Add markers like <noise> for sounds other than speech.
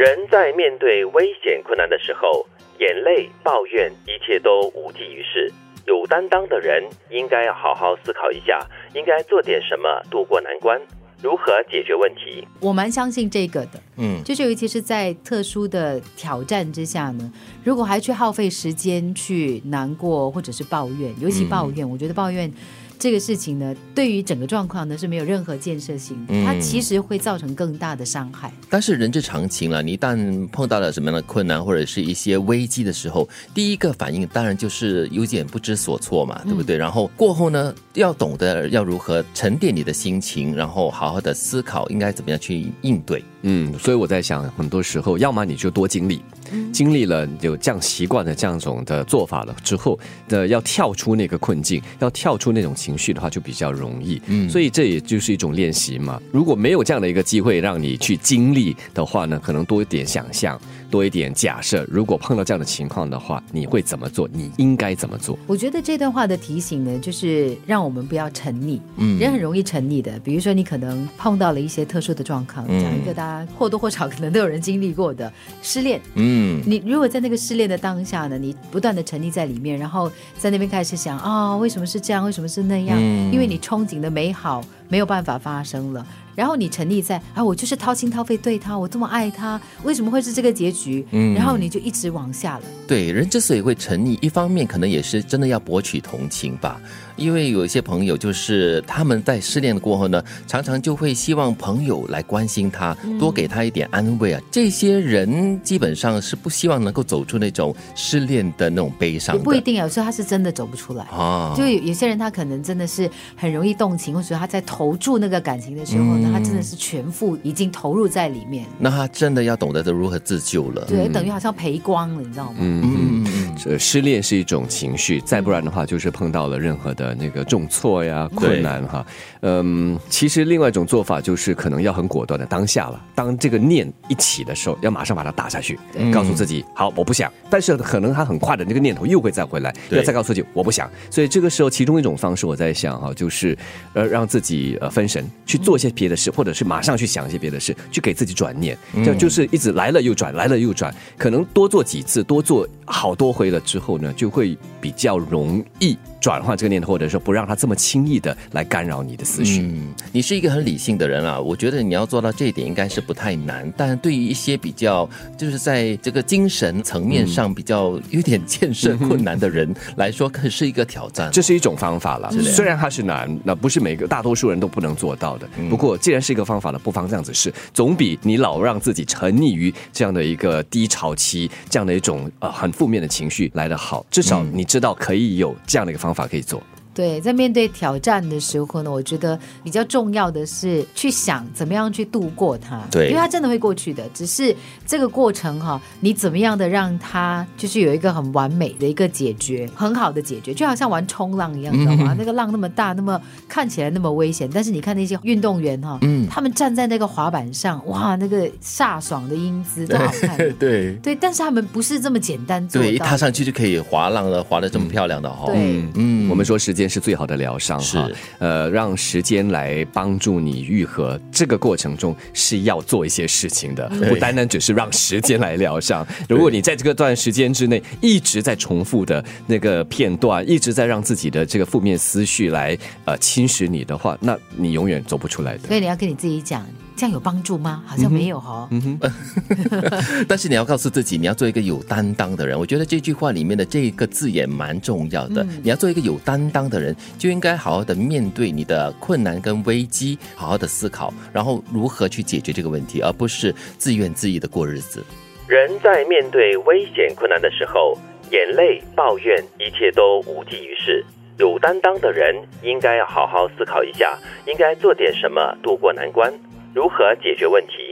人在面对危险困难的时候，眼泪、抱怨，一切都无济于事。有担当的人应该要好好思考一下，应该做点什么渡过难关，如何解决问题。我蛮相信这个的，嗯，就是尤其是在特殊的挑战之下呢，如果还去耗费时间去难过或者是抱怨，尤其抱怨，我觉得抱怨。这个事情呢，对于整个状况呢是没有任何建设性的，它其实会造成更大的伤害。但是人之常情了，你一旦碰到了什么样的困难或者是一些危机的时候，第一个反应当然就是有点不知所措嘛，对不对？然后过后呢，要懂得要如何沉淀你的心情，然后好好的思考应该怎么样去应对。嗯，所以我在想，很多时候，要么你就多经历，经历了有这样习惯的这样种的做法了之后，的要跳出那个困境，要跳出那种情绪的话，就比较容易。嗯，所以这也就是一种练习嘛。如果没有这样的一个机会让你去经历的话呢，可能多一点想象。多一点假设，如果碰到这样的情况的话，你会怎么做？你应该怎么做？我觉得这段话的提醒呢，就是让我们不要沉溺。嗯，人很容易沉溺的。比如说，你可能碰到了一些特殊的状况，讲一个大家或多或少可能都有人经历过的失恋。嗯，你如果在那个失恋的当下呢，你不断的沉溺在里面，然后在那边开始想啊，为什么是这样？为什么是那样？因为你憧憬的美好没有办法发生了。然后你沉溺在啊，我就是掏心掏肺对他，我这么爱他，为什么会是这个结局？嗯，然后你就一直往下了。对，人之所以会沉溺，一方面可能也是真的要博取同情吧。因为有一些朋友，就是他们在失恋的过后呢，常常就会希望朋友来关心他，多给他一点安慰啊。这些人基本上是不希望能够走出那种失恋的那种悲伤。不一定，有时候他是真的走不出来啊。就有有些人，他可能真的是很容易动情，或者他在投注那个感情的时候呢，他真的是全副已经投入在里面。那他真的要懂得如何自救了。对，等于好像赔光了，你知道吗？嗯嗯嗯。失恋是一种情绪，再不然的话，就是碰到了任何的。那个重挫呀，困难哈，嗯，其实另外一种做法就是可能要很果断的当下了。当这个念一起的时候，要马上把它打下去，告诉自己好，我不想。但是可能他很快的那个念头又会再回来，要再告诉自己我不想。所以这个时候，其中一种方式我在想哈，就是呃让自己呃分神去做一些别的事，或者是马上去想一些别的事，去给自己转念，就就是一直来了又转，来了又转，可能多做几次，多做好多回了之后呢，就会比较容易。转换这个念头，或者说不让他这么轻易的来干扰你的思绪。嗯，你是一个很理性的人啊，我觉得你要做到这一点应该是不太难。但对于一些比较就是在这个精神层面上比较有点建设困难的人来说，可是一个挑战。这是一种方法了，虽然它是难，那不是每个大多数人都不能做到的。不过既然是一个方法了，不妨这样子试，总比你老让自己沉溺于这样的一个低潮期，这样的一种呃很负面的情绪来的好。至少你知道可以有这样的一个方。方法可以做。对，在面对挑战的时候呢，我觉得比较重要的是去想怎么样去度过它。对，因为它真的会过去的，只是这个过程哈，你怎么样的让它就是有一个很完美的一个解决，很好的解决，就好像玩冲浪一样，知道吗？那个浪那么大，那么看起来那么危险，但是你看那些运动员哈，嗯，他们站在那个滑板上，哇，那个飒爽的英姿多好看。<laughs> 对对，但是他们不是这么简单做对，一踏上去就可以滑浪了，滑的这么漂亮的哈。对，嗯，我们说时间。是最好的疗伤，哈呃，让时间来帮助你愈合。这个过程中是要做一些事情的，不单单只是让时间来疗伤。<laughs> 如果你在这个段时间之内一直在重复的那个片段，一直在让自己的这个负面思绪来呃侵蚀你的话，那你永远走不出来的。所以你要跟你自己讲。这样有帮助吗？好像没有哈。嗯哼。<laughs> <laughs> 但是你要告诉自己，你要做一个有担当的人。我觉得这句话里面的这个字眼蛮重要的。你要做一个有担当的人，就应该好好的面对你的困难跟危机，好好的思考，然后如何去解决这个问题，而不是自怨自艾的过日子。人在面对危险困难的时候，眼泪、抱怨，一切都无济于事。有担当的人应该要好好思考一下，应该做点什么渡过难关。如何解决问题？